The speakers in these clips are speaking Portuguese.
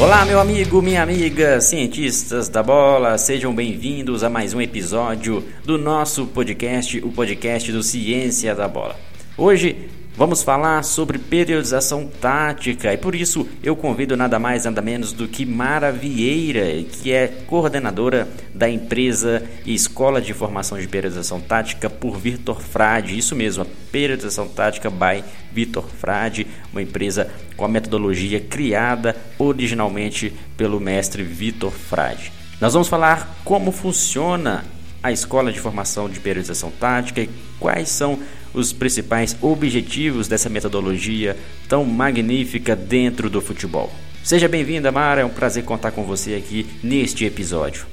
Olá, meu amigo, minha amiga, cientistas da bola, sejam bem-vindos a mais um episódio do nosso podcast, o podcast do Ciência da Bola. Hoje vamos falar sobre periodização tática e por isso eu convido nada mais nada menos do que Mara Vieira, que é coordenadora da empresa e Escola de Formação de Periodização Tática por Vitor Frade. Isso mesmo, a Periodização Tática by Vitor Frade, uma empresa com a metodologia criada originalmente pelo mestre Vitor Frade. Nós vamos falar como funciona a escola de formação de periodização tática e quais são os principais objetivos dessa metodologia tão magnífica dentro do futebol. Seja bem-vinda, Mara, é um prazer contar com você aqui neste episódio.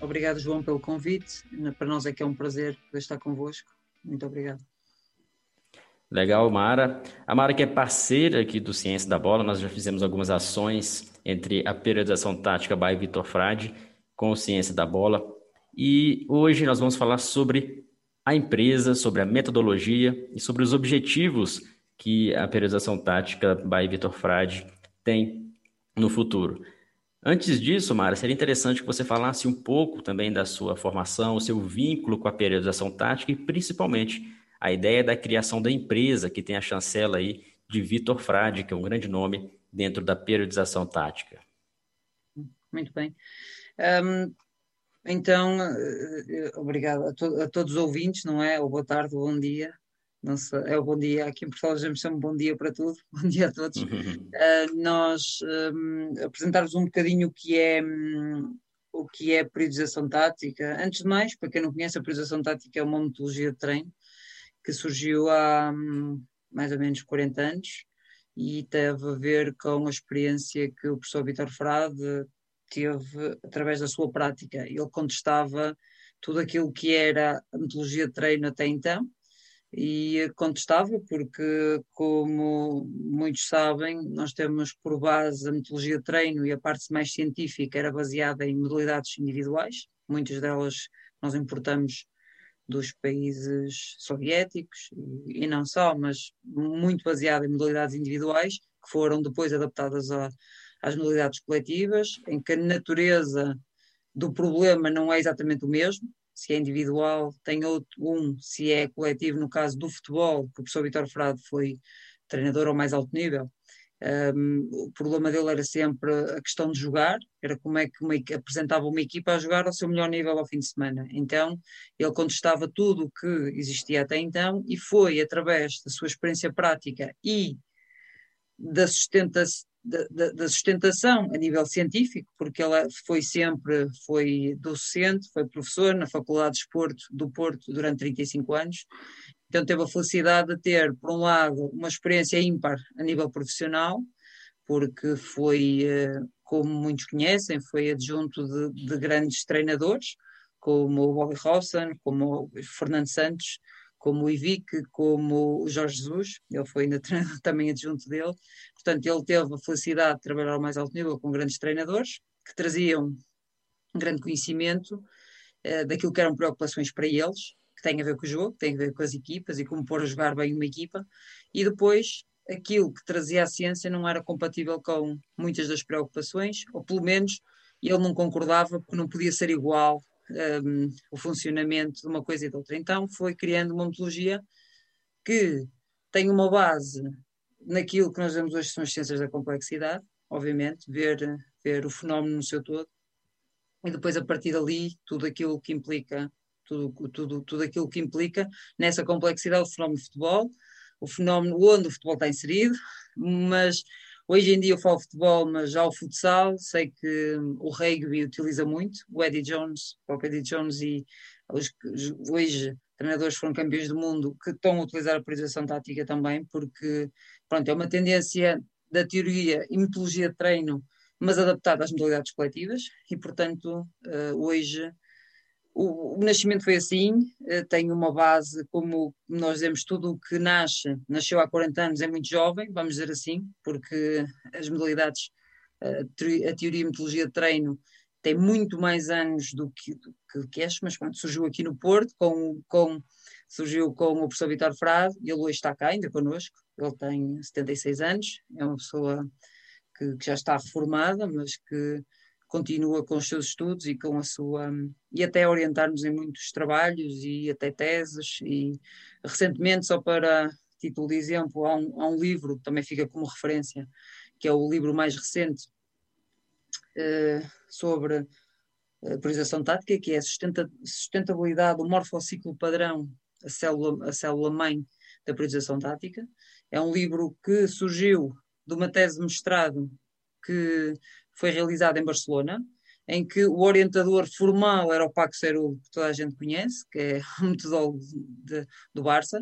Obrigado, João, pelo convite. Para nós é que é um prazer estar convosco. Muito obrigado. Legal, Mara. A Mara que é parceira aqui do Ciência da Bola, nós já fizemos algumas ações entre a periodização tática by Vitor Frade com o Ciência da Bola. E hoje nós vamos falar sobre a empresa, sobre a metodologia e sobre os objetivos que a periodização tática by Vitor Frade tem no futuro. Antes disso, Mara, seria interessante que você falasse um pouco também da sua formação, o seu vínculo com a periodização tática e principalmente a ideia da criação da empresa, que tem a chancela aí de Vitor Frade, que é um grande nome dentro da periodização tática. Muito bem. Então, uh, obrigado a, to a, todos os ouvintes, não é? Ou boa tarde, ou bom dia. Não sei, é o bom dia. Aqui em Portugal já me chamam bom dia para tudo. Bom dia a todos. Uh, nós um, apresentar-vos um bocadinho o que é um, o que é periodização tática. Antes de mais, para quem não conhece, a periodização tática é uma metodologia de treino que surgiu há hum, mais ou menos 40 anos e teve a ver com a experiência que o professor Vitor Frade teve através da sua prática. Ele contestava tudo aquilo que era a metodologia de treino até então e contestava porque, como muitos sabem, nós temos por base a metodologia de treino e a parte mais científica era baseada em modalidades individuais, muitas delas nós importamos dos países soviéticos e, não só, mas muito baseada em modalidades individuais que foram depois adaptadas a, às modalidades coletivas, em que a natureza do problema não é exatamente o mesmo, se é individual, tem outro um, se é coletivo, no caso do futebol, que o professor Vitor Frado foi treinador ao mais alto nível, um, o problema dele era sempre a questão de jogar, era como é que uma, apresentava uma equipa a jogar ao seu melhor nível ao fim de semana. Então, ele contestava tudo o que existia até então e foi através da sua experiência prática e da, sustenta da, da, sustentação a nível científico, porque ela foi sempre foi docente, foi professor na Faculdade de Esporto do Porto durante 35 anos. Então teve a felicidade de ter, por um lado, uma experiência ímpar a nível profissional, porque foi, eh, como muitos conhecem, foi adjunto de, de grandes treinadores, como o Bobby Robson, como o Fernando Santos, como o Ivic, como o Jorge Jesus, ele foi ainda também adjunto dele. Portanto, ele teve a felicidade de trabalhar ao mais alto nível com grandes treinadores, que traziam grande conhecimento eh, daquilo que eram preocupações para eles, tem a ver com o jogo, tem a ver com as equipas e como pôr a jogar bem uma equipa, e depois aquilo que trazia a ciência não era compatível com muitas das preocupações, ou pelo menos ele não concordava porque não podia ser igual um, o funcionamento de uma coisa e de outra. Então foi criando uma metodologia que tem uma base naquilo que nós vemos hoje são as ciências da complexidade, obviamente, ver, ver o fenómeno no seu todo, e depois a partir dali tudo aquilo que implica tudo, tudo, tudo aquilo que implica nessa complexidade do fenómeno de futebol, o fenómeno onde o futebol está inserido, mas hoje em dia eu falo futebol, mas já o futsal, sei que o rugby utiliza muito, o Eddie Jones, o Eddie Jones e os, hoje treinadores foram campeões do mundo que estão a utilizar a priorização tática também, porque pronto, é uma tendência da teoria e metodologia de treino, mas adaptada às modalidades coletivas, e portanto uh, hoje o, o, nascimento foi assim, uh, tem uma base, como nós dizemos, tudo o que nasce, nasceu há 40 anos, é muito jovem, vamos dizer assim, porque as modalidades, uh, a teoria e metodologia de treino tem muito mais anos do que, do que, que este, mas quando surgiu aqui no Porto, com, com, surgiu com o professor Vitor Frade, ele hoje está cá ainda connosco, ele tem 76 anos, é uma pessoa que, que já está formada, mas que continua com os seus estudos e com a sua e até orientar-nos em muitos trabalhos e até teses. E recentemente só para título de exemplo há um, há um livro que também fica como referência que é o livro mais recente uh, sobre a priorização tática que é a sustentabilidade do morfociclo padrão a célula a célula mãe da priorização tática. É um livro que surgiu de uma tese de mestrado que foi realizada em Barcelona, em que o orientador formal era o Paco Cerulo, que toda a gente conhece, que é o metodólogo de, do Barça,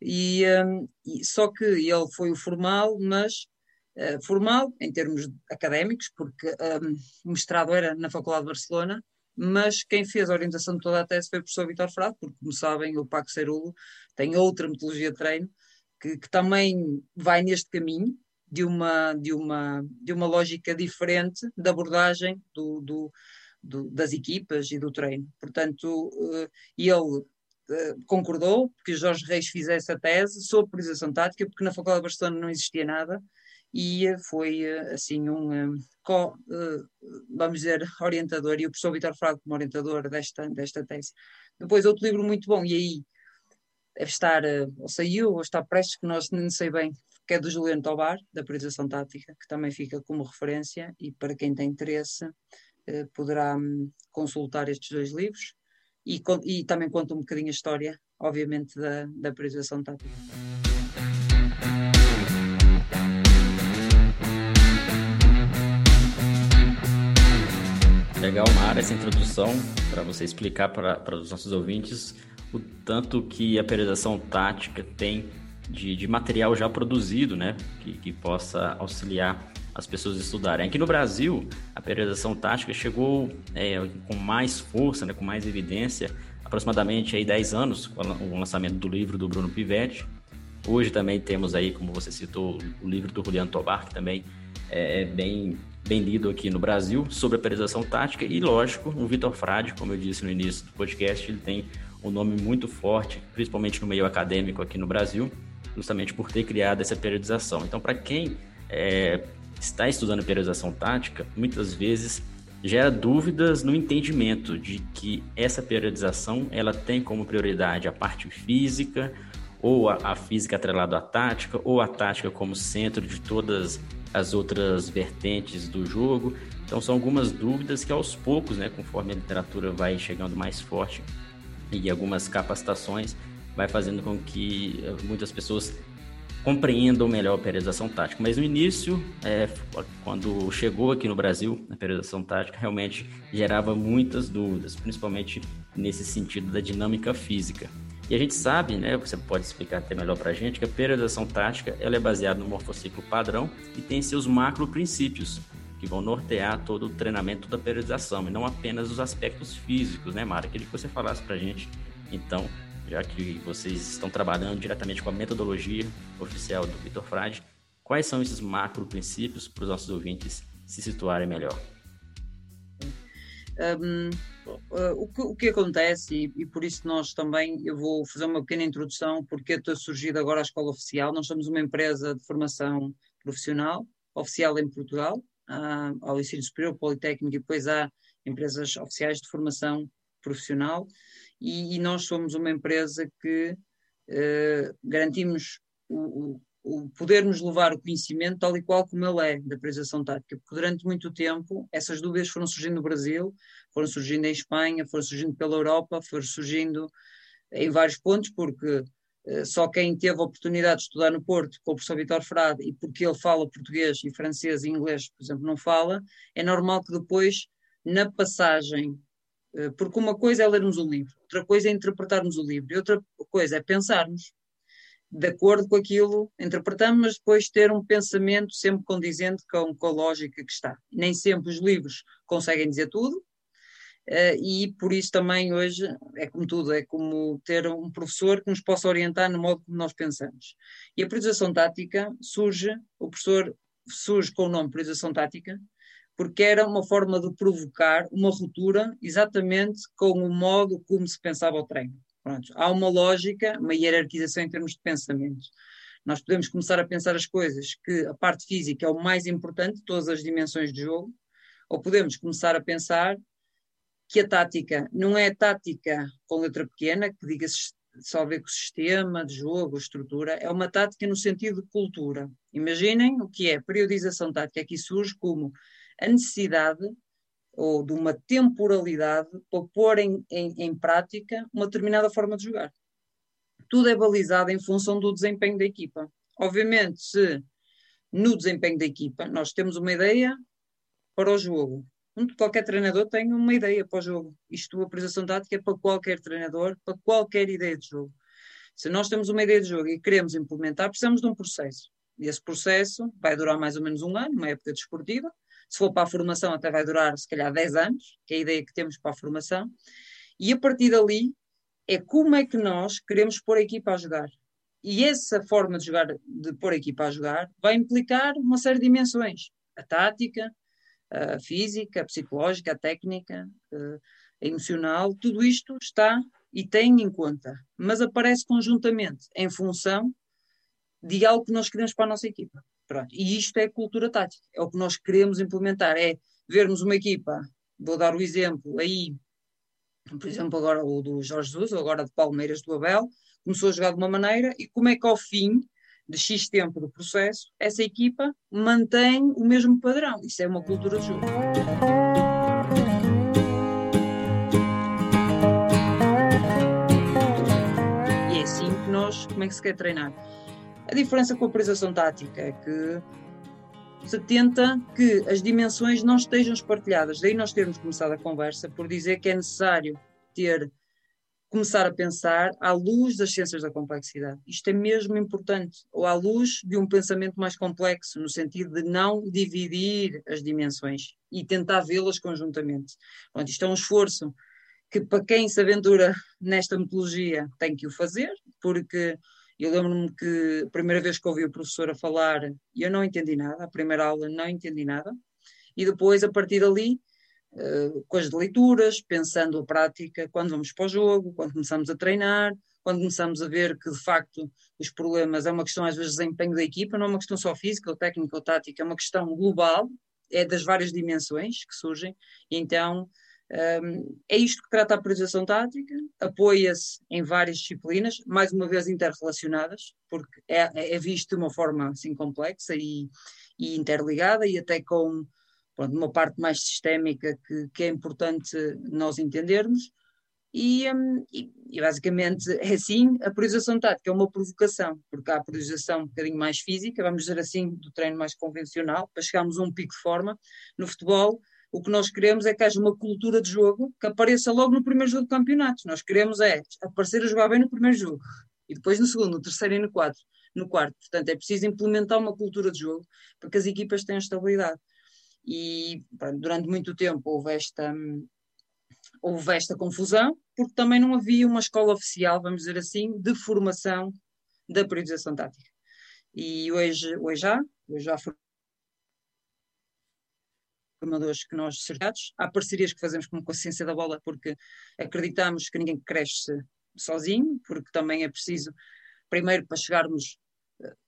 e, um, e, só que ele foi o formal, mas uh, formal em termos académicos, porque um, o mestrado era na Faculdade de Barcelona, mas quem fez a orientação de toda a tese foi o professor Vitor Frado, porque, como sabem, o Paco Cerulo tem outra metodologia de treino que, que também vai neste caminho, de uma, de uma, de uma lógica diferente da abordagem do, do, do, das equipas e do treino. Portanto, uh, ele uh, concordou que Jorge Reis fizesse a tese sobre priorização tática, porque na Faculdade de Barcelona não existia nada e foi uh, assim um co, vamos dizer, orientador, e o professor Vitor Frago como orientador desta, desta tese. Depois outro livro muito bom, e aí deve estar, ou saiu, ou está prestes, que nós nem sei bem que é do Juliano Tobar, da priorização tática, que também fica como referência e para quem tem interesse eh, poderá hum, consultar estes dois livros e, e, também conta um bocadinho a história, obviamente, da, da priorização tática. Legal, Mara, essa introdução para você explicar para, para os nossos ouvintes o tanto que a periodização tática tem de, de material já produzido, né? Que, que possa auxiliar as pessoas a estudarem. Aqui no Brasil, a periodização tática chegou é, com mais força, né, com mais evidência, aproximadamente aí 10 anos, com o lançamento do livro do Bruno Pivetti. Hoje também temos aí, como você citou, o livro do Juliano Tobar, que também é, é bem, bem lido aqui no Brasil, sobre a periodização tática. E, lógico, o Vitor Frade, como eu disse no início do podcast, ele tem um nome muito forte, principalmente no meio acadêmico aqui no Brasil justamente por ter criado essa periodização. Então, para quem é, está estudando periodização tática, muitas vezes gera dúvidas no entendimento de que essa periodização ela tem como prioridade a parte física ou a, a física atrelada à tática ou a tática como centro de todas as outras vertentes do jogo. Então são algumas dúvidas que aos poucos, né, conforme a literatura vai chegando mais forte e algumas capacitações, vai fazendo com que eh, muitas pessoas compreendam melhor a periodização tática. Mas no início, é, quando chegou aqui no Brasil, a periodização tática realmente gerava muitas dúvidas, principalmente nesse sentido da dinâmica física. E a gente sabe, né, você pode explicar até melhor para a gente, que a periodização tática ela é baseada no morfociclo padrão e tem seus macro princípios, que vão nortear todo o treinamento da periodização, e não apenas os aspectos físicos, né, Mara? Queria que você falasse para a gente, então, já que vocês estão trabalhando diretamente com a metodologia oficial do Vitor Frade, quais são esses macro princípios para os nossos ouvintes se situarem melhor? Um, o, que, o, que, acontece, e, e, por isso nós também, eu vou fazer uma pequena introdução, porque estou surgido agora a Escola Oficial. Nós somos uma empresa de formação profissional, oficial em Portugal, uh, ao ensino superior, politécnico, e depois há empresas oficiais de formação profissional e, e nós somos uma empresa que uh, garantimos o, o, o, podermos levar o conhecimento tal e qual como ele é da priorização tática, porque durante muito tempo essas dúvidas foram surgindo no Brasil, foram surgindo em Espanha, foram surgindo pela Europa, foram surgindo em vários pontos, porque uh, só quem teve a oportunidade de estudar no Porto com o professor Vitor Frade e porque ele fala português e francês e inglês, por exemplo, não fala, é normal que depois, na passagem eh, porque uma coisa é lermos o livro, outra coisa é interpretarmos o livro, e outra coisa é pensarmos de acordo com aquilo, interpretamos, mas depois ter um pensamento sempre condizente com, com a lógica que está. Nem sempre os livros conseguem dizer tudo, uh, e por isso também hoje é como tudo, é como ter um professor que nos possa orientar no modo como nós pensamos. E a priorização tática surge, o professor surge com o nome priorização tática, porque era uma forma de provocar uma ruptura exatamente com o modo como se pensava o treino. Pronto. Há uma lógica, uma hierarquização em termos de pensamentos. Nós podemos começar a pensar as coisas que a parte física é o mais importante todas as dimensões de jogo, ou podemos começar a pensar que a tática não é tática com letra pequena, que diga só ver com o sistema de jogo, estrutura, é uma tática no sentido de cultura. Imaginem o que é periodização tática, aqui surge como a necessidade ou de uma temporalidade para pôr em, em, em prática uma determinada forma de jogar. Tudo é balizado em função do desempenho da equipa. Obviamente, se no desempenho da equipa nós temos uma ideia para o jogo, qualquer treinador tem uma ideia para o jogo. Isto, a priorização tática é para qualquer treinador, para qualquer ideia de jogo. Se nós temos uma ideia de jogo e queremos implementar, precisamos de um processo. E esse processo vai durar mais ou menos um ano, uma época desportiva. Se for para a formação, até vai durar, se calhar, 10 anos, que é a ideia que temos para a formação. E a partir dali, é como é que nós queremos pôr a equipa a jogar. E essa forma de jogar, de pôr a equipa a jogar, vai implicar uma série de dimensões. A tática, a física, a psicológica, a técnica, a emocional, tudo isto está e tem em conta, mas aparece conjuntamente em função de algo que nós queremos para a nossa equipa. Pronto. E isto é cultura tática, é o que nós queremos implementar, é vermos uma equipa, vou dar o exemplo aí, por exemplo, agora o do Jorge Jesus, ou agora de Palmeiras do Abel, começou a jogar de uma maneira e como é que ao fim de X tempo do processo, essa equipa mantém o mesmo padrão. Isso é uma cultura de jogo. E é assim que nós, como é que se quer treinar? A diferença com a priorização tática é que se tenta que as dimensões não estejam espartilhadas. Daí nós termos começado a conversa por dizer que é necessário ter começar a pensar à luz das ciências da complexidade. Isto é mesmo importante, ou à luz de um pensamento mais complexo, no sentido de não dividir as dimensões e tentar vê-las conjuntamente. Pronto, isto é um esforço que, para quem se aventura nesta metodologia, tem que o fazer, porque eu lembro-me que a primeira vez que ouvi o professor a falar, eu não entendi nada, a primeira aula não entendi nada, e depois, a partir dali, uh, com as leituras, pensando a prática, quando vamos para o jogo, quando começamos a treinar, quando começamos a ver que de facto os problemas é uma questão às vezes de desempenho da equipa, não é uma questão só física ou técnica ou tática, é uma questão global, é das várias dimensões que surgem, então um, é isto que trata a priorização tática, apoia-se em várias disciplinas, mais uma vez interrelacionadas, porque é, é visto de uma forma assim complexa e, e interligada e até com pronto, uma parte mais sistémica que, que é importante nós entendermos. E, um, e, e, basicamente é assim, a priorização tática é uma provocação, porque há a priorização um bocadinho mais física, vamos dizer assim, do treino mais convencional, para chegarmos a um pico de forma. No futebol, o que nós queremos é que haja uma cultura de jogo que apareça logo no primeiro jogo do campeonato. Nós queremos é aparecer a jogar bem no primeiro jogo, e depois no segundo, no terceiro e no quarto. No quarto. Portanto, é preciso implementar uma cultura de jogo para que as equipas tenham estabilidade e pronto, durante muito tempo houve esta, houve esta confusão, porque também não havia uma escola oficial, vamos dizer assim, de formação da periodização tática. E hoje, hoje já, hoje já formadores que nós certificados, há parcerias que fazemos com a ciência da bola, porque acreditamos que ninguém cresce sozinho, porque também é preciso, primeiro, para chegarmos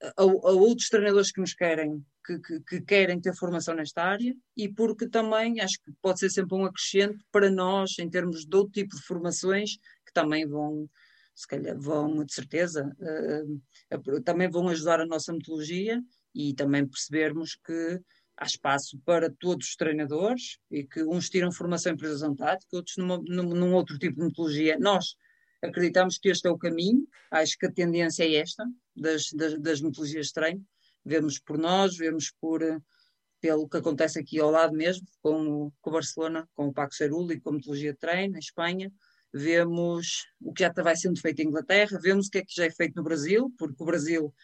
a, a, outros treinadores que nos querem, que, que, que, querem ter formação nesta área e porque também acho que pode ser sempre um acrescente para nós em termos de outro tipo de formações que também vão, se calhar vão, de certeza, uh, também vão ajudar a nossa metodologia e também percebermos que há espaço para todos os treinadores e que uns tiram formação em precisão tática, outros numa, num, outro tipo de metodologia. Nós acreditamos que este é o caminho, acho que a tendência é esta, das, das, das metodologias de treino, vemos por nós, vemos por pelo que acontece aqui ao lado mesmo, com o, com o Barcelona, com o Paco Cerulli e com a metodologia de treino, em Espanha, vemos o que já vai sendo feito em Inglaterra, vemos o que é que já é feito no Brasil, porque o Brasil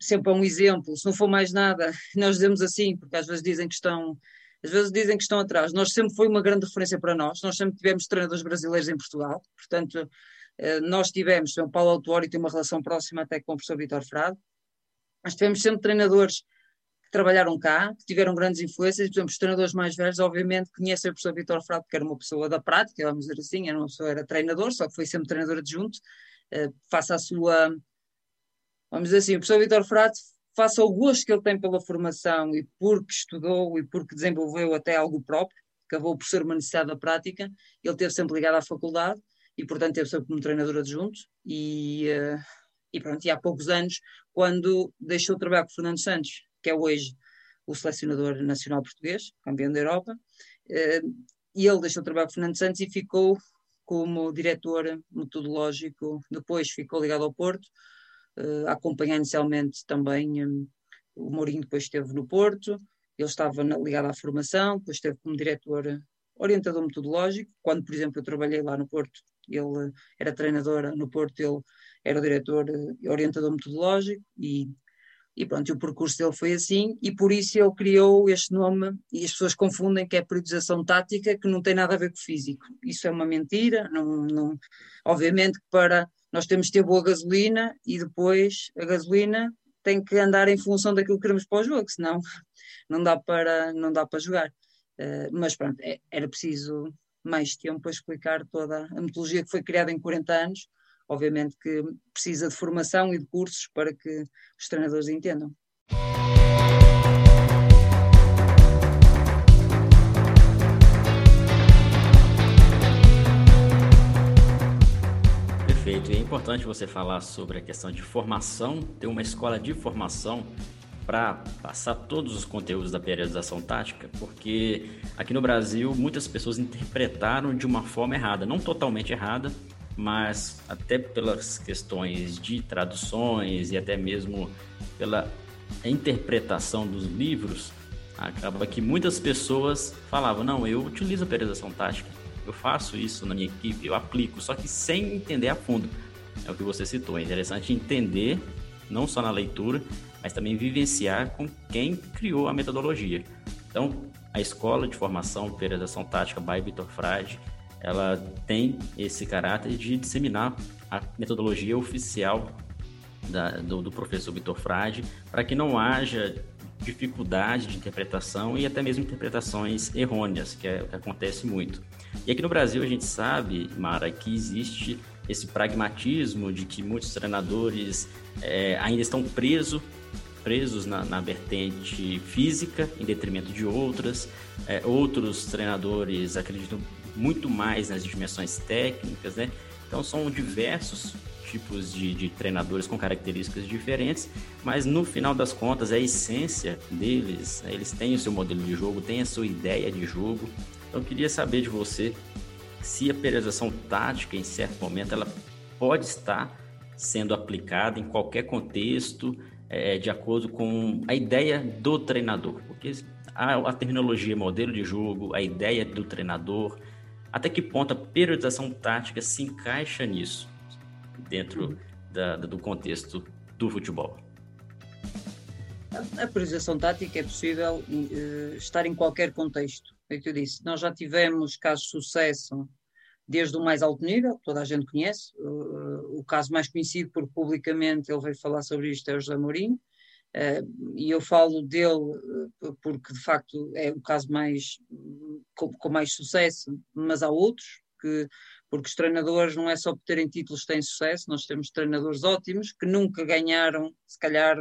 sempre é um exemplo, se não for mais nada, nós dizemos assim, porque às vezes dizem que estão às vezes dizem que estão atrás. Nós sempre foi uma grande referência para nós, nós sempre tivemos treinadores brasileiros em Portugal, portanto, eh, nós tivemos, o Paulo Autuori tem uma relação próxima até com o professor Vitor Frado, nós tivemos sempre treinadores que trabalharam cá, que tiveram grandes influências, por exemplo, os treinadores mais velhos, obviamente, conhecem o professor Vitor Frado, que era uma pessoa da prática, vamos dizer assim, era uma pessoa, era treinador, só que foi sempre treinador adjunto, uh, face à sua vamos dizer assim, o professor Vitor Frade, face ao gosto que ele tem pela formação e porque estudou e porque desenvolveu até algo próprio, acabou por ser uma necessidade da prática, ele teve sempre ligado à faculdade e, portanto, teve sempre como treinador adjunto e, uh, e pronto, e há poucos anos, quando deixou de trabalhar com o Fernando Santos, que é hoje o selecionador nacional português, campeão da Europa, uh, e ele deixou de trabalhar com o Fernando Santos e ficou como diretor metodológico, depois ficou ligado ao Porto, uh, inicialmente também um, o Mourinho depois esteve no Porto, ele estava na, ligado à formação, depois esteve como diretor orientador metodológico, quando por exemplo eu trabalhei lá no Porto, ele era treinador no Porto, ele era o diretor orientador metodológico e e pronto, o percurso dele foi assim, e por isso ele criou este nome, e as pessoas confundem que é periodização tática, que não tem nada a ver com físico. Isso é uma mentira, não, não, obviamente que para nós temos de ter boa gasolina e depois a gasolina tem que andar em função daquilo que queremos para o jogo, senão não dá para, não dá para jogar. Uh, mas pronto, é, era preciso mais tempo para explicar toda a metodologia que foi criada em 40 anos, obviamente que precisa de formação e de cursos para que os treinadores entendam. E é importante você falar sobre a questão de formação, ter uma escola de formação para passar todos os conteúdos da periodização tática, porque aqui no Brasil muitas pessoas interpretaram de uma forma errada, não totalmente errada, mas até pelas questões de traduções e até mesmo pela interpretação dos livros, acaba que muitas pessoas falavam: não, eu utilizo a periodização tática, eu faço isso na minha equipe, eu aplico, só que sem entender a fundo. É o que você citou, é interessante entender, não só na leitura, mas também vivenciar com quem criou a metodologia. Então, a escola de formação periodização tática by Vitor Frade ela tem esse caráter de disseminar a metodologia oficial da, do, do, professor Vitor Frade, para que não haja dificuldade de interpretação e até mesmo interpretações errôneas, que é o que acontece muito. E aqui no Brasil a gente sabe, Mara, que existe esse pragmatismo de que muitos treinadores é, ainda estão presos presos na, na, vertente física em detrimento de outras. É, outros treinadores acreditam muito mais nas dimensões técnicas, né? Então são diversos tipos de, de, treinadores com características diferentes, mas no final das contas a essência deles, né? eles têm o seu modelo de jogo, têm a sua ideia de jogo. Então eu queria saber de você se a periodização tática em certo momento ela pode estar sendo aplicada em qualquer contexto é, de acordo com a ideia do treinador, porque a, a terminologia modelo de jogo, a ideia do treinador, até que ponto a periodização tática se encaixa nisso, dentro da, do contexto do futebol? A periodização tática é possível uh, estar em qualquer contexto. É o que eu disse. Nós já tivemos casos de sucesso desde o mais alto nível, toda a gente conhece. Uh, o caso mais conhecido, porque publicamente ele veio falar sobre isto, é o José Mourinho. Uh, e eu falo dele uh, porque de facto é o caso mais com, com, mais sucesso, mas há outros que porque os treinadores não é só por terem títulos têm sucesso, nós temos treinadores ótimos que nunca ganharam, se calhar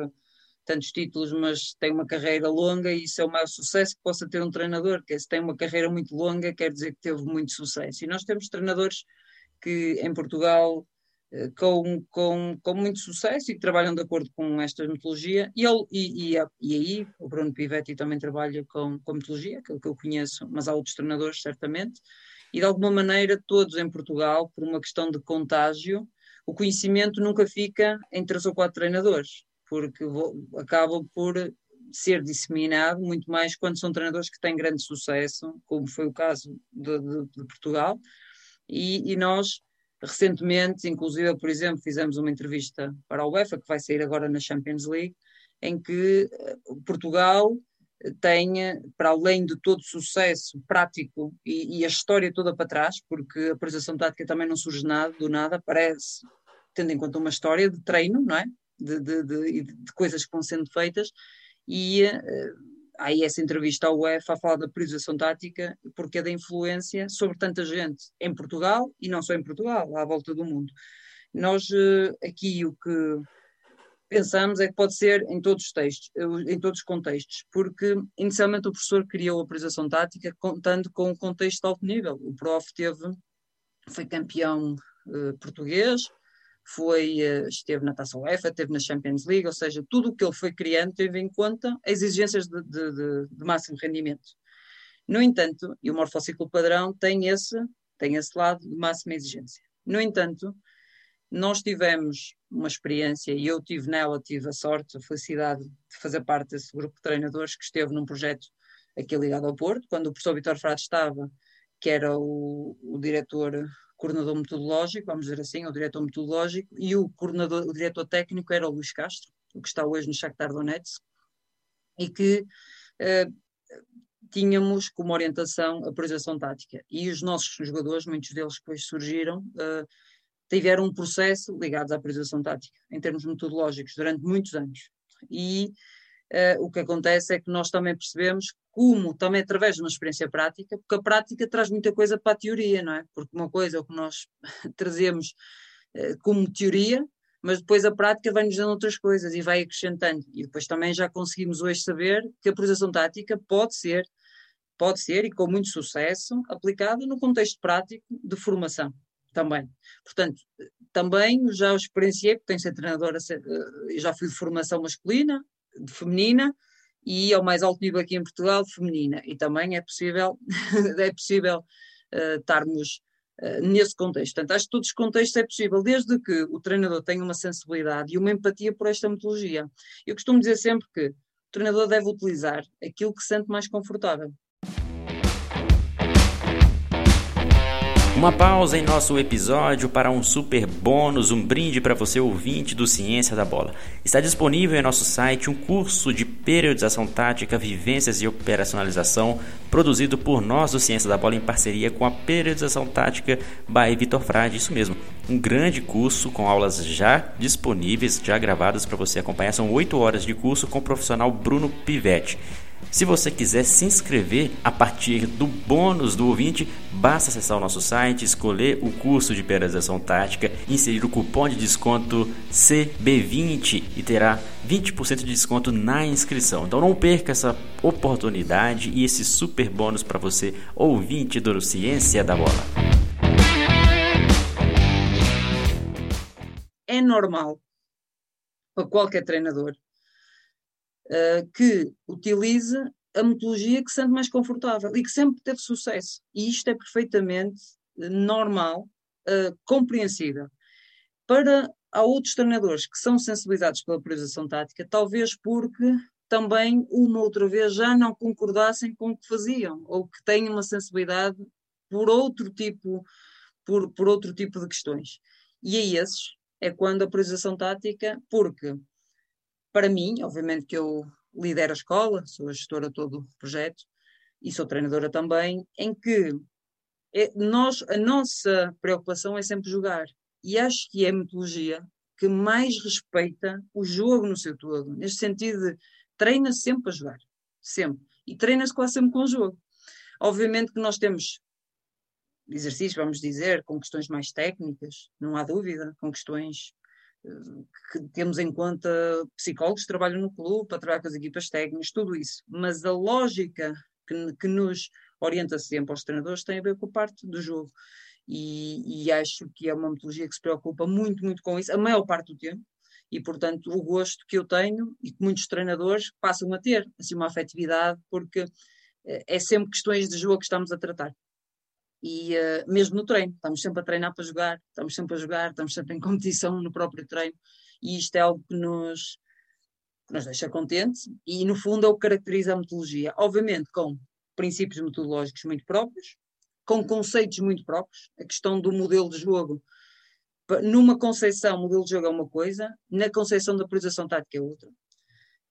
tantos títulos, mas têm uma carreira longa e isso é o maior sucesso que possa ter um treinador, que é, se tem uma carreira muito longa quer dizer que teve muito sucesso. E nós temos treinadores que em Portugal eh, com, com, com muito sucesso e que trabalham de acordo com esta metodologia. E, ele, e, e, e aí o Bruno Pivetti também trabalha com, com metodologia, aquilo que eu conheço, mas há outros treinadores, certamente. E de alguma maneira, todos em Portugal, por uma questão de contágio, o conhecimento nunca fica em três ou quatro treinadores, porque vou, acaba por ser disseminado muito mais quando são treinadores que têm grande sucesso, como foi o caso de, de, de Portugal. E, e nós Recentemente, inclusive, por exemplo, fizemos uma entrevista para a UEFA, que vai sair agora na Champions League, em que eh, Portugal tem, para além de todo o sucesso prático e, e, a história toda para trás, porque a priorização tática também não surge nada, do nada, parece, tendo em conta uma história de treino, não é? De, de, de, de coisas que vão sendo feitas, e uh, aí essa entrevista ao UEFA a falar da priorização tática, porque é da influência sobre tanta gente em Portugal e não só em Portugal, à volta do mundo. Nós eh, aqui o que pensamos é que pode ser em todos os textos, em todos os contextos, porque inicialmente o professor criou a priorização tática contando com um contexto de alto nível. O prof teve, foi campeão uh, português, foi, uh, esteve na Taça UEFA, esteve na Champions League, ou seja, tudo o que ele foi criando teve em conta as exigências de, de, de, de máximo rendimento. No entanto, e o morfociclo padrão tem esse, tem esse lado de máxima exigência. No entanto, nós tivemos uma experiência e eu tive nela, tive a sorte, a felicidade de fazer parte desse grupo de treinadores que esteve num projeto aqui ligado ao Porto, quando o professor Vitor Frade estava, que era o, o diretor coordenador metodológico, vamos dizer assim, o diretor metodológico, e o coordenador, o diretor técnico era o Luís Castro, o que está hoje no Shakhtar Donetsk, e que uh, tínhamos como orientação a priorização tática. E os nossos jogadores, muitos deles depois surgiram, uh, tiveram um processo ligado à priorização tática, em termos metodológicos, durante muitos anos. E uh, o que acontece é que nós também percebemos como, também através de uma experiência prática, porque a prática traz muita coisa para a teoria, não é? Porque uma coisa é o que nós trazemos uh, como teoria, mas depois a prática vai nos dando outras coisas e vai acrescentando. E depois também já conseguimos hoje saber que a priorização tática pode ser, pode ser e com muito sucesso, aplicada no contexto prático de formação também. Portanto, também já o experienciei, porque tenho sido treinadora, eh, já fui de formação masculina, de feminina, e ao mais alto nível aqui em Portugal, feminina. E também é possível, é possível uh, estarmos uh, nesse contexto. Portanto, acho que todos os contextos é possível, desde que o treinador tenha uma sensibilidade e uma empatia por esta metodologia. Eu costumo dizer sempre que o treinador deve utilizar aquilo que se sente mais confortável. Uma pausa em nosso episódio para um super bônus, um brinde para você ouvinte do Ciência da Bola. Está disponível em nosso site um curso de periodização tática, vivências e operacionalização, produzido por nós do Ciência da Bola em parceria com a Periodização Tática by Vitor Frade. Isso mesmo, um grande curso com aulas já disponíveis, já gravadas para você acompanhar. São oito horas de curso com o profissional Bruno Pivetti. Se você quiser se inscrever a partir do bônus do ouvinte, basta acessar o nosso site, escolher o curso de periodização tática, inserir o cupom de desconto CB20 e terá 20% de desconto na inscrição. Então não perca essa oportunidade e esse super bônus para você, ouvinte do Ciência da Bola. É normal para qualquer treinador uh, que utilize a metodologia que se sente mais confortável e que sempre teve sucesso. E isto é perfeitamente eh, normal, uh, compreensível. Para há outros treinadores que são sensibilizados pela priorização tática, talvez porque também uma outra vez já não concordassem com o que faziam ou que têm uma sensibilidade por outro tipo por, por outro tipo de questões. E a esses é quando a priorização tática, porque para mim, obviamente que eu lidero a escola, sou a gestora todo o projeto e sou treinadora também, em que é, nós, a nossa preocupação é sempre jogar. E acho que é a metodologia que mais respeita o jogo no seu todo, neste sentido de treina sempre a jogar, sempre. E treina-se quase sempre com o jogo. Obviamente que nós temos exercícios, vamos dizer, com questões mais técnicas, não há dúvida, com questões que temos em conta psicólogos que trabalham no clube, para trabalhar com as equipas técnicas, tudo isso. Mas a lógica que, que nos orienta sempre aos treinadores tem a ver com a parte do jogo. E, e, acho que é uma metodologia que se preocupa muito, muito com isso, a maior parte do tempo, e portanto o gosto que eu tenho e que muitos treinadores passam a ter, assim, uma afetividade, porque eh, é sempre questões de jogo que estamos a tratar e uh, mesmo no treino, estamos sempre a treinar para jogar, estamos sempre a jogar, estamos sempre em competição no próprio treino. E isto é algo que nos, que nos deixa contentes e no fundo é o que caracteriza a metodologia, obviamente com princípios metodológicos muito próprios, com conceitos muito próprios, a questão do modelo de jogo, numa concepção, modelo de jogo é uma coisa, na concepção da priorização tática é outra,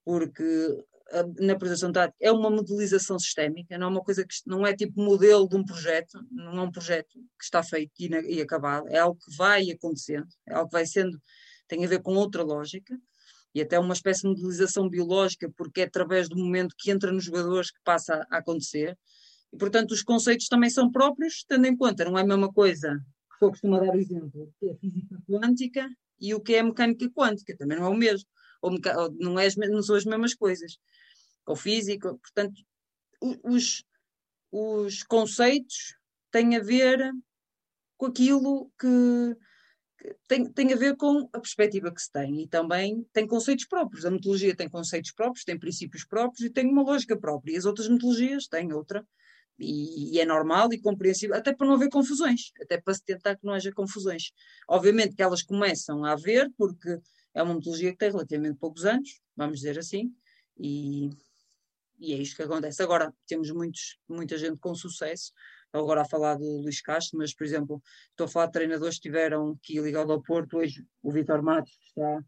porque na apresentação tática é uma modelização sistémica, não é uma coisa que não é tipo modelo de um projeto, não é um projeto que está feito e, na, e acabado, é algo que vai acontecendo, é algo que vai sendo, tem a ver com outra lógica e até uma espécie de modelização biológica, porque é através do momento que entra nos jogadores que passa a acontecer. E, portanto, os conceitos também são próprios, tendo em conta, não é a mesma coisa que eu costumo dar exemplo, que é física quântica e o que é mecânica quântica, também não é o mesmo ou, ou não, é, não são as mesmas coisas, ou físico, portanto, os, os conceitos têm a ver com aquilo que, tem, tem a ver com a perspectiva que se tem e também tem conceitos próprios. A metodologia tem conceitos próprios, tem princípios próprios e tem uma lógica própria. E as outras metodologias têm outra. E, e, é normal e compreensível, até para não haver confusões, até para se tentar que não haja confusões. Obviamente que elas começam a haver, porque é uma metodologia que tem relativamente poucos anos, vamos dizer assim, e, e é isto que acontece. Agora, temos muitos, muita gente com sucesso, agora a falar do Luís Castro, mas, por exemplo, estou a falar de treinadores que estiveram aqui ligados ao Porto, hoje o Vitor Matos está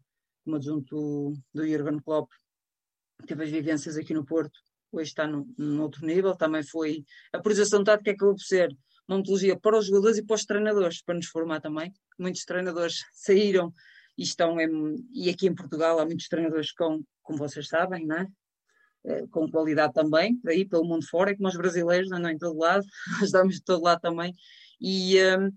como adjunto do Jurgen Klopp, teve as vivências aqui no Porto, hoje está num outro nível, também foi a priorização tática que acabou por ser uma metodologia para os jogadores e para os treinadores, para nos formar também. Muitos treinadores saíram e estão em, e aqui em Portugal há muitos treinadores com, como vocês sabem, não é? Eh, com qualidade também, aí pelo mundo fora, é como os brasileiros andam em todo lado, nós estamos de todo lado também, e, um,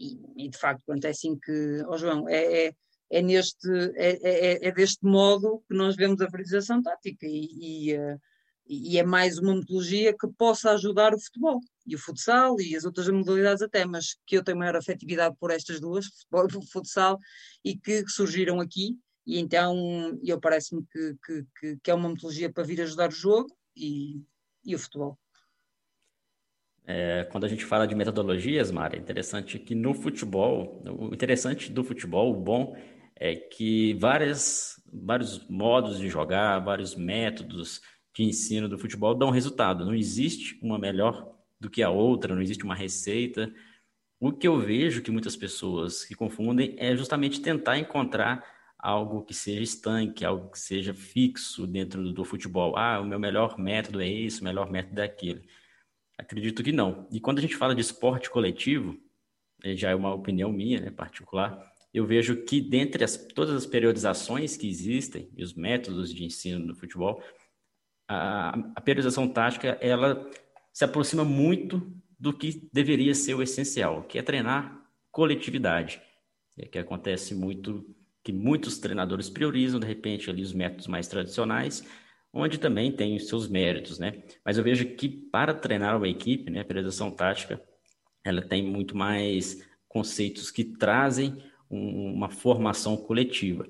e, e, de facto, quanto é assim que, ó oh João, é, é, é neste, é, é, é, deste modo que nós vemos a priorização tática e, e, uh, e, é mais uma metodologia que possa ajudar o futebol e o futsal e as outras modalidades até, mas que eu tenho maior afetividade por estas duas, futebol futsal, e que surgiram aqui e então eu parece-me que, que, que, é uma metodologia para vir ajudar o jogo e, e o futebol. É, quando a gente fala de metodologias, Mara, é interessante que no futebol, o interessante do futebol, o bom, é que várias, vários modos de jogar, vários métodos de ensino do futebol dão resultado. Não existe uma melhor do que a outra, não existe uma receita. O que eu vejo que muitas pessoas que confundem é justamente tentar encontrar algo que seja estanque, algo que seja fixo dentro do, futebol. Ah, o meu melhor método é esse, o melhor método é aquele. Acredito que não. E quando a gente fala de esporte coletivo, eh, já é uma opinião minha, né, particular, eu vejo que dentre as, todas as periodizações que existem e os métodos de ensino do futebol, a, a periodização tática ela se aproxima muito do que deveria ser o essencial, que é treinar coletividade, é que acontece muito que muitos treinadores priorizam, de repente, ali os métodos mais tradicionais, onde também tem os seus méritos, né? Mas eu vejo que para treinar uma equipe, né, a periodização tática, ela tem muito mais conceitos que trazem um, uma formação coletiva.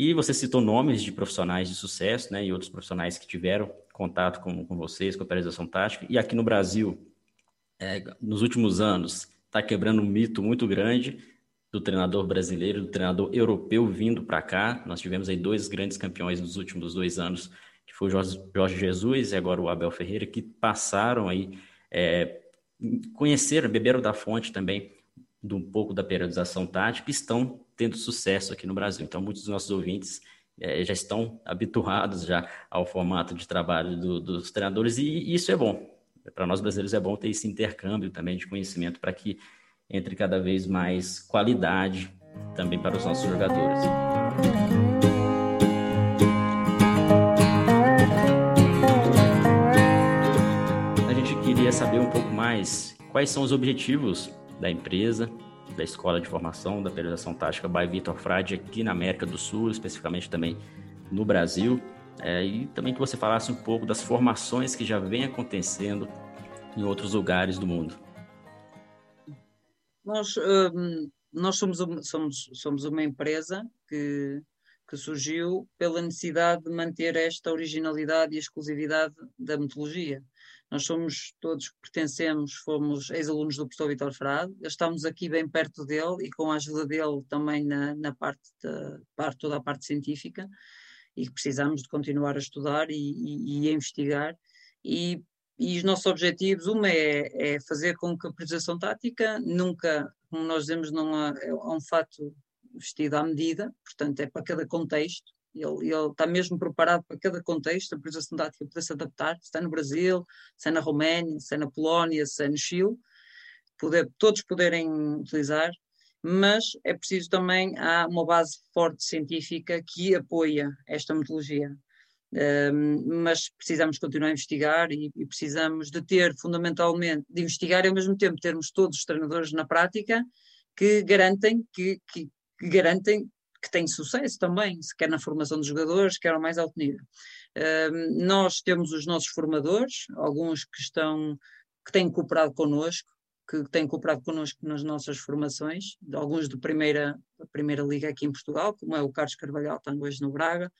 E você citou nomes de profissionais de sucesso, né, e outros profissionais que tiveram contato com, com vocês, com a periodização tática, e aqui no Brasil, é, nos últimos anos, está quebrando um mito muito grande do treinador brasileiro, do treinador europeu vindo para cá. Nós tivemos aí dois grandes campeões nos últimos dois anos, que foi o Jorge Jesus e agora o Abel Ferreira, que passaram aí, é, conheceram, beberam da fonte também de um pouco da periodização tática estão tendo sucesso aqui no Brasil. Então, muitos dos nossos ouvintes é, já estão habituados já ao formato de trabalho do, dos treinadores e, e isso é bom. Para nós brasileiros é bom ter esse intercâmbio também de conhecimento para que entre cada vez mais qualidade também para os nossos jogadores. A gente queria saber um pouco mais quais são os objetivos da empresa, da Escola de Formação da Periodização Tática by Vitor Frade aqui na América do Sul, especificamente também no Brasil, é, e também que você falasse um pouco das formações que já vem acontecendo em outros lugares do mundo. Nós, hum, nós somos, somos, somos uma empresa que, que surgiu pela necessidade de manter esta originalidade e exclusividade da metodologia. Nós somos todos que pertencemos, fomos ex-alunos do professor Vitor Frade, estamos aqui bem perto dele e com a ajuda dele também na, na parte, da, parte, toda a parte científica. E precisamos de continuar a estudar e, e, e a investigar. E e os nossos objetivos, uma é, é, fazer com que a priorização tática nunca, como nós dizemos, não há, é um fato vestido à medida, portanto é para cada contexto, ele, ele está mesmo preparado para cada contexto, a priorização tática poder se adaptar, se está no Brasil, se é na Roménia, se é na Polónia, se é no Chile, poder, todos poderem utilizar, mas é preciso também, há uma base forte científica que apoia esta metodologia. Mas precisamos continuar a investigar e, e, precisamos de ter fundamentalmente, de investigar e ao mesmo tempo termos todos os treinadores na prática que garantem que, que, que garantem que que tem sucesso também, quer na formação dos jogadores, quer ao mais alto nível. Nós temos os nossos formadores, alguns que estão que têm cooperado connosco, que têm cooperado connosco nas nossas formações, alguns de primeira, primeira liga aqui em Portugal, como é o Carlos Carvalhal, está hoje no Braga,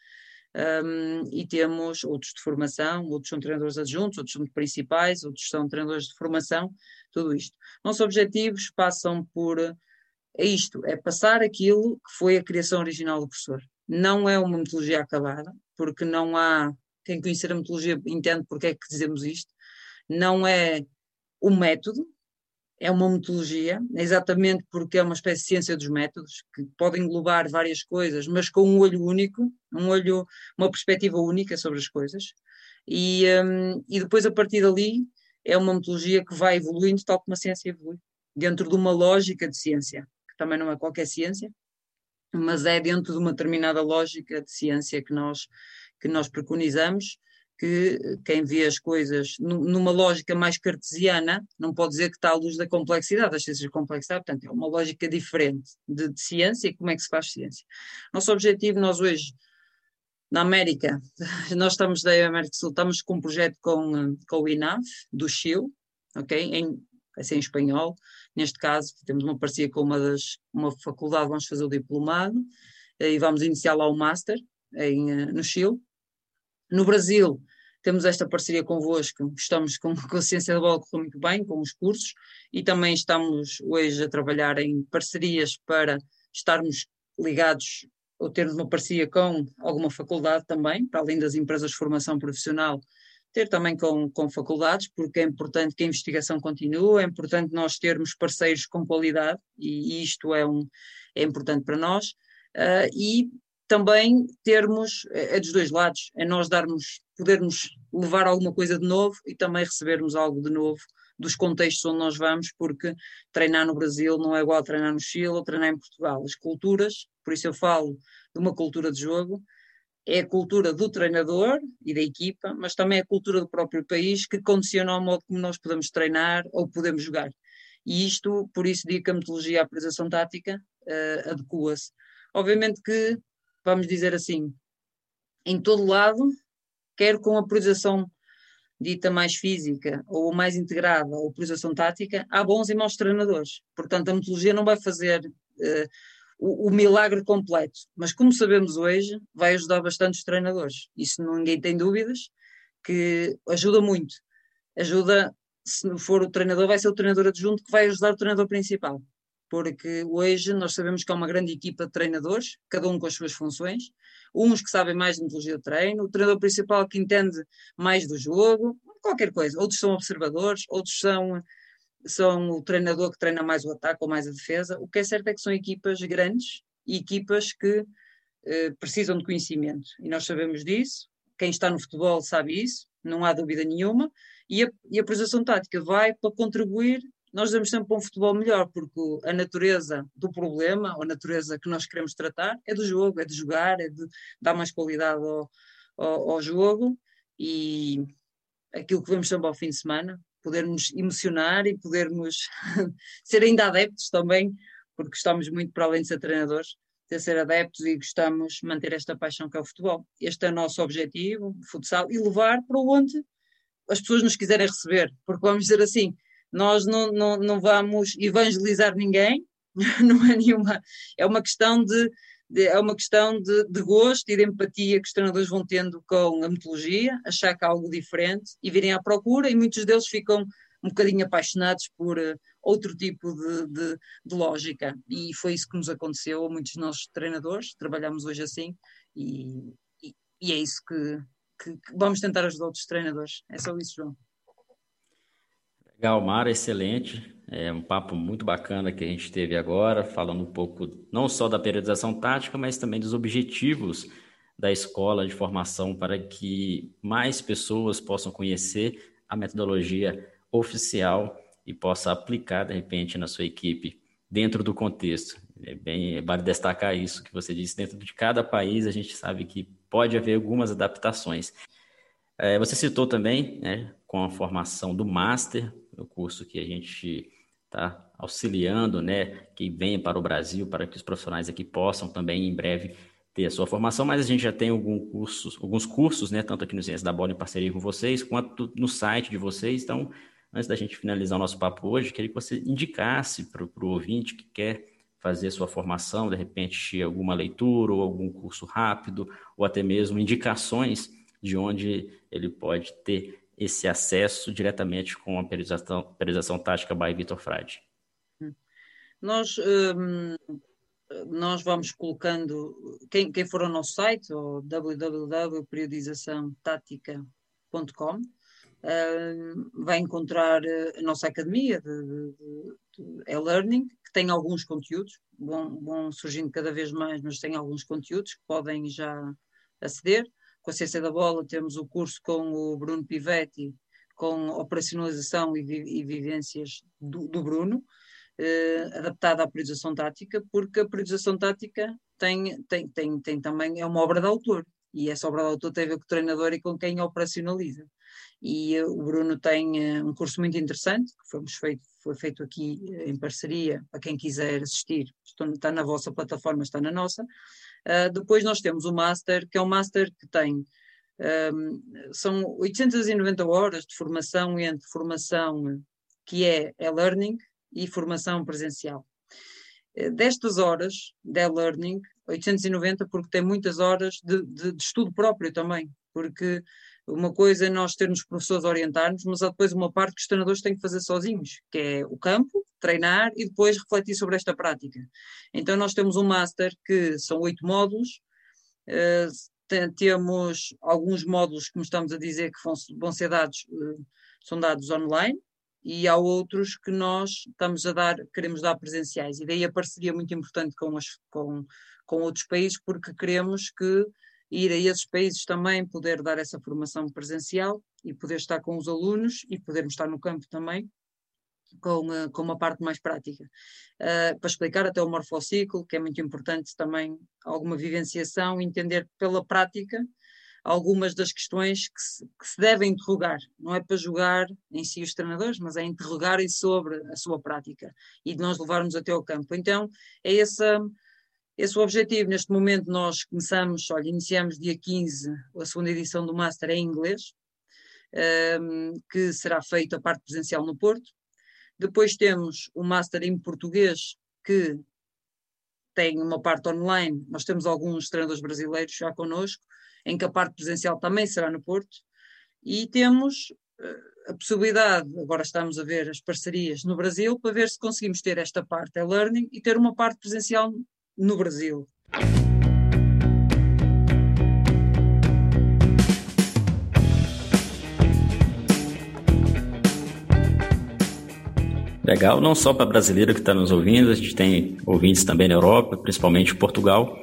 um, e temos outros de formação, outros são treinadores adjuntos, outros são de principais, outros são treinadores de formação, tudo isto. Nossos objetivos passam por é isto, é passar aquilo que foi a criação original do professor. Não é uma metodologia acabada, porque não há, quem conhecer a metodologia entende porque é que dizemos isto, não é o método, é uma metodologia, exatamente porque é uma espécie de ciência dos métodos, que pode englobar várias coisas, mas com um olho único, um olho, uma perspectiva única sobre as coisas. E, um, e depois, a partir dali, é uma metodologia que vai evoluindo tal como a ciência evolui, dentro de uma lógica de ciência, também não é qualquer ciência, mas é dentro de uma determinada lógica de ciência que nós, que nós preconizamos que quem vê as coisas numa lógica mais cartesiana não pode dizer que está à luz da complexidade, das ciências de complexidade, portanto é uma lógica diferente de, de, ciência e como é que se faz ciência. Nosso objetivo, nós hoje, na América, nós estamos da América do Sul, estamos com um projeto com, com o INAV, do Chile, ok, em, vai ser em espanhol, neste caso temos uma parceria com uma das, uma faculdade, vamos fazer o diplomado, e vamos iniciar lá o Master em, eh, no Chile, no Brasil, temos esta parceria convosco, estamos com, com a Ciência da Bola correu muito bem, com os cursos, e também estamos hoje a trabalhar em parcerias para estarmos ligados ou termos uma parceria com alguma faculdade também, para além das empresas de formação profissional, ter também com, com faculdades, porque é importante que a investigação continue, é importante nós termos parceiros com qualidade, e, isto é, um, é importante para nós, uh, e também termos, é, é dos dois lados, é nós darmos, podermos levar alguma coisa de novo e também recebermos algo de novo dos contextos onde nós vamos, porque treinar no Brasil não é igual a treinar no Chile ou treinar em Portugal. As culturas, por isso eu falo de uma cultura de jogo, é a cultura do treinador e da equipa, mas também é a cultura do próprio país que condiciona o modo como nós podemos treinar ou podemos jogar. E isto, por isso digo que a metodologia, a apresentação tática, uh, adequa-se. Obviamente que vamos dizer assim, em todo lado, quer com a priorização dita mais física ou mais integrada ou priorização tática, há bons e maus treinadores. Portanto, a metodologia não vai fazer uh, o, o, milagre completo, mas como sabemos hoje, vai ajudar bastante os treinadores. Isso ninguém tem dúvidas, que ajuda muito. Ajuda, se for o treinador, vai ser o treinador adjunto que vai ajudar o treinador principal porque hoje nós sabemos que há uma grande equipa de treinadores, cada um com as suas funções, uns que sabem mais de metodologia de treino, o treinador principal que entende mais do jogo, qualquer coisa. Outros são observadores, outros são, são o treinador que treina mais o ataque ou mais a defesa. O que é certo é que são equipas grandes e equipas que eh, precisam de conhecimento. E nós sabemos disso, quem está no futebol sabe isso, não há dúvida nenhuma, e a, e a priorização tática vai para contribuir nós damos sempre para um futebol melhor, porque a natureza do problema, ou a natureza que nós queremos tratar, é do jogo, é de jogar, é de dar mais qualidade ao, ao, ao jogo e aquilo que vemos sempre ao fim de semana, podermos emocionar e podermos ser ainda adeptos também, porque estamos muito para além de ser treinadores, de ser adeptos e gostamos de manter esta paixão que é o futebol. Este é o nosso objetivo, futsal, e levar para onde as pessoas nos quiserem receber, porque vamos dizer assim, nós não, não, não vamos evangelizar ninguém, não é nenhuma, é uma questão de é uma questão de, de, gosto e de empatia que os treinadores vão tendo com a metodologia, achar que há algo diferente e virem à procura, e muitos deles ficam um bocadinho apaixonados por uh, outro tipo de, de, de, lógica. E foi isso que nos aconteceu a muitos dos nossos treinadores, trabalhamos hoje assim, e, e, e é isso que, que, que, vamos tentar ajudar outros treinadores. É só isso, João. Legal, Mara, excelente. É um papo muito bacana que a gente teve agora, falando um pouco não só da periodização tática, mas também dos objetivos da escola de formação para que mais pessoas possam conhecer a metodologia oficial e possa aplicar de repente na sua equipe dentro do contexto. É bem, é vale destacar isso que você disse, dentro de cada país a gente sabe que pode haver algumas adaptações. É, você citou também, né, com a formação do Master, o curso que a gente está auxiliando, né, que venha para o Brasil, para que os profissionais aqui possam também em breve ter a sua formação, mas a gente já tem algum cursos, alguns cursos, né, tanto aqui no Ciência da Bola em parceria com vocês, quanto no site de vocês. Então, antes da gente finalizar o nosso papo hoje, queria que você indicasse para o ouvinte que quer fazer a sua formação, de repente alguma leitura ou algum curso rápido, ou até mesmo indicações de onde ele pode ter esse acesso diretamente com a periodização, periodização tática by Vitor Frade. Nós hum, nós vamos colocando, quem, quem for ao nosso site, www.periodizaçãotática.com, uh, vai encontrar a nossa academia de, de, de e-learning, que tem alguns conteúdos, vão surgindo cada vez mais, mas tem alguns conteúdos que podem já aceder. Com a Ciência da Bola temos o curso com o Bruno Pivetti, com operacionalização e, vi, e vivências do, do Bruno, eh, adaptada à periodização tática, porque a periodização tática tem, tem, tem, tem também, é uma obra de autor, e essa obra de autor tem a ver com o treinador e com quem operacionaliza. E uh, o Bruno tem uh, um curso muito interessante, que fomos feito, foi feito aqui uh, em parceria, para quem quiser assistir, está na vossa plataforma, está na nossa. Depois nós temos o Master, que é um Master que tem, um, são 890 horas de formação entre formação que é e-learning, e formação presencial. Eh, destas horas de e-learning, 890, porque tem muitas horas de, de, de, estudo próprio também, porque uma coisa é nós termos professores a orientar-nos, mas há depois uma parte que os treinadores têm que fazer sozinhos, que é o campo, treinar e depois refletir sobre esta prática. Então nós temos um master que são oito módulos, uh, temos alguns módulos, como estamos a dizer, que vão, ser dados, uh, são dados online, e há outros que nós estamos a dar, queremos dar presenciais. E daí a parceria muito importante com, as, com, com outros países, porque queremos que ir a esses países também poder dar essa formação presencial e poder estar com os alunos e podermos estar no campo também com, com uma parte mais prática. Uh, para explicar até o morfociclo, que é muito importante também alguma vivenciação, entender pela prática algumas das questões que se, que se, devem interrogar. Não é para julgar em si os treinadores, mas é interrogarem sobre a sua prática e de nós levarmos até ao campo. Então, é esse, esse o objetivo. Neste momento, nós começamos, olha, iniciamos dia 15 a segunda edição do Master em inglês, um, que será feito a parte presencial no Porto. Depois temos o Master em português, que tem uma parte online. Nós temos alguns treinadores brasileiros já connosco, em que a parte presencial também será no Porto, e temos uh, a possibilidade, agora estamos a ver as parcerias no Brasil, para ver se conseguimos ter esta parte e-learning e ter uma parte presencial no Brasil. Legal, não só para brasileiro que está nos ouvindo, a gente tem ouvintes também na Europa, principalmente Portugal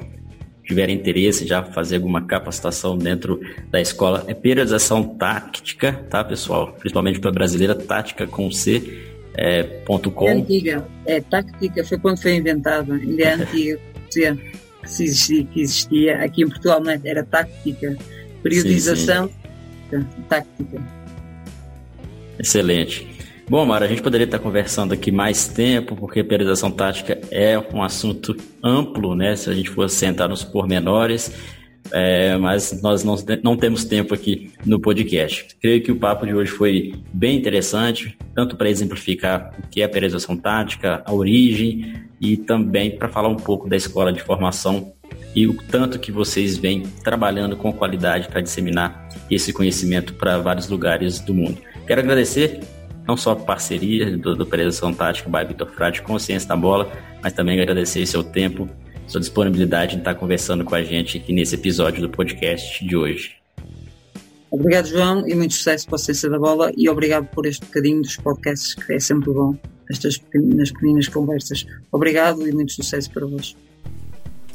tiver interesse já fazer alguma capacitação dentro da escola, é periodização tática, tá, pessoal? Principalmente para brasileira, tática com C. É, ponto com. É antiga, é tática, foi quando foi inventada, ainda é antiga, que existia, que existia, aqui em Portugal não é? era tática, periodização sim, sim. tática. Excelente. Bom, Mara, a gente poderia estar conversando aqui mais tempo, porque periodização tática é um assunto amplo, né? Se a gente for sentar nos pormenores, é, mas nós não, não temos tempo aqui no podcast. Creio que o papo de hoje foi bem interessante, tanto para exemplificar o que é a periodização tática, a origem e também para falar um pouco da escola de formação e o tanto que vocês vêm trabalhando com qualidade para disseminar esse conhecimento para vários lugares do mundo. Quero agradecer não só a parceria do, do Predação Tática by Vitor Frade com Ciência da Bola, mas também agradecer seu tempo, sua disponibilidade em estar conversando com a gente aqui nesse episódio do podcast de hoje. Obrigado, João, e muito sucesso para a Ciência da Bola e obrigado por este bocadinho dos podcasts, que é sempre bom, estas pequenas, pequenas conversas. Obrigado e muito sucesso para vós.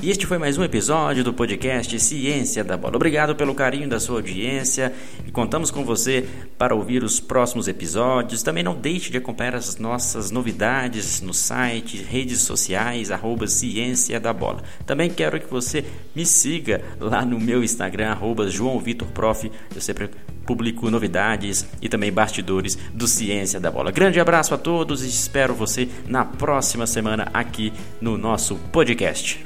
E este foi mais um episódio do podcast Ciência da Bola. Obrigado pelo carinho da sua audiência e contamos com você para ouvir os próximos episódios. Também não deixe de acompanhar as nossas novidades no site, redes sociais, arroba Ciência da Bola. Também quero que você me siga lá no meu Instagram, arroba João Vitor Prof. Eu sempre publico novidades e também bastidores do Ciência da Bola. Grande abraço a todos e espero você na próxima semana aqui no nosso podcast.